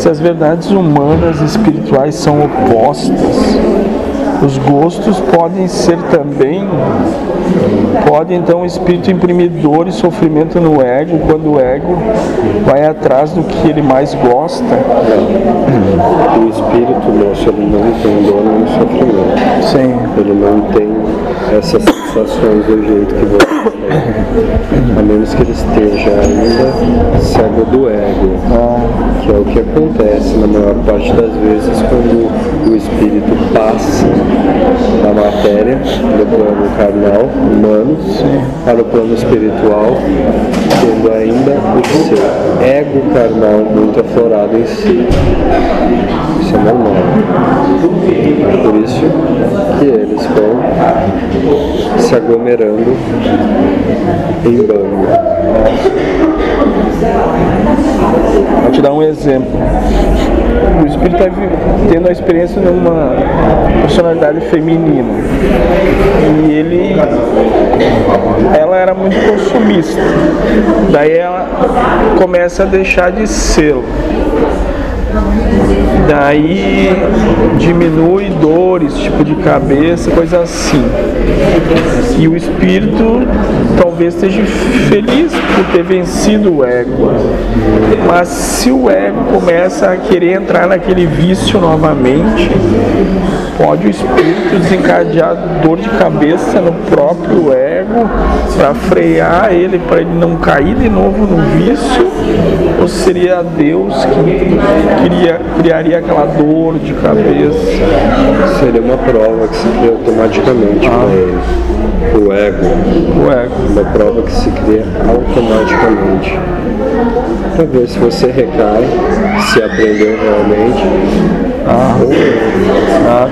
Se as verdades humanas e espirituais são opostas, os gostos podem ser também, pode então o espírito imprimir dor e sofrimento no ego quando o ego vai atrás do que ele mais gosta. O espírito nosso ele não tem dor nem sofrimento. Sim. Ele não tem essas sensações do jeito que você tem. A menos que ele esteja ainda cego do ego. Que é o que acontece na maior parte das vezes quando o espírito passa da matéria, do plano carnal, humano, para o plano espiritual, tendo ainda o seu ego carnal muito aflorado em si. Isso é normal. Por isso que eles vão se aglomerando em bando. Vou te dar um exemplo. O espírito está tendo a experiência de uma personalidade feminina. E ele. Ela era muito consumista. Daí ela começa a deixar de ser. Daí diminui dores, tipo de cabeça, coisa assim. E o espírito talvez esteja feliz por ter vencido o ego. Mas se o ego começa a querer entrar naquele vício novamente, pode o espírito desencadear dor de cabeça no próprio ego para frear ele, para ele não cair de novo no vício? Ou seria Deus que queria, criaria aquela dor de cabeça? Seria uma prova que se cria automaticamente Ah. para ele. O ego. O ego. Uma prova que se cria automaticamente. Para ver se você recai, se aprendeu realmente. Ah,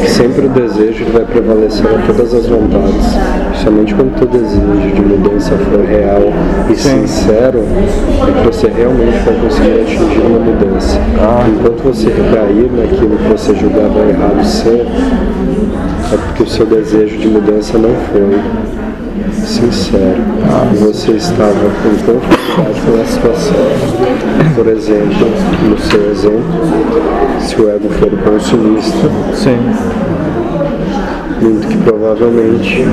que sempre o desejo vai prevalecer a todas as vontades. Somente quando o teu desejo de mudança for real e Sim. sincero, é que você realmente vai conseguir atingir uma mudança. Enquanto você recair naquilo que você julgava errado ser, é porque o seu desejo de mudança não foi sincero. E você estava com conformidade pela situação. Por exemplo, no seu exemplo, se o ego for consumista, sim. muito que provavelmente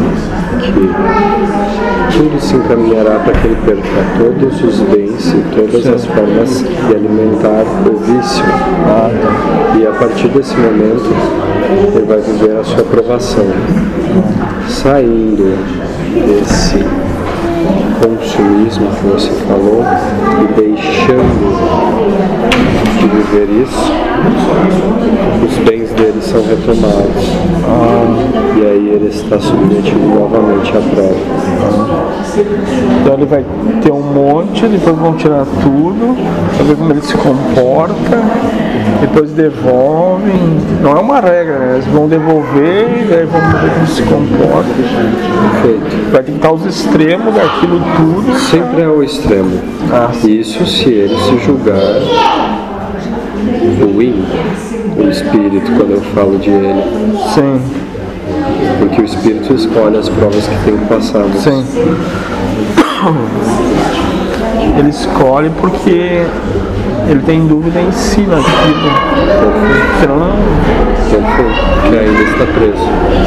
que tudo se encaminhará para que ele perca todos os bens e todas as formas de alimentar o vício. A partir desse momento ele vai viver a sua aprovação. Saindo desse consumismo que você falou e deixando de viver isso, os bens dele são retomados. E aí ele está submetido novamente à prova. Então ele vai ter um monte, depois vão tirar tudo, pra ver como ele se comporta, depois devolvem. Não é uma regra, né? Eles vão devolver e daí vão ver como se comporta. Perfeito. Vai tentar os extremos daquilo tudo. Sempre é o extremo. Ah, Isso se ele se julgar ruim, o espírito, quando eu falo de ele. sim, Porque o espírito escolhe as provas que tem que passar. sim. Ele escolhe porque ele tem dúvida em si naquilo. Senão não. Perfeito. Que ainda está preso.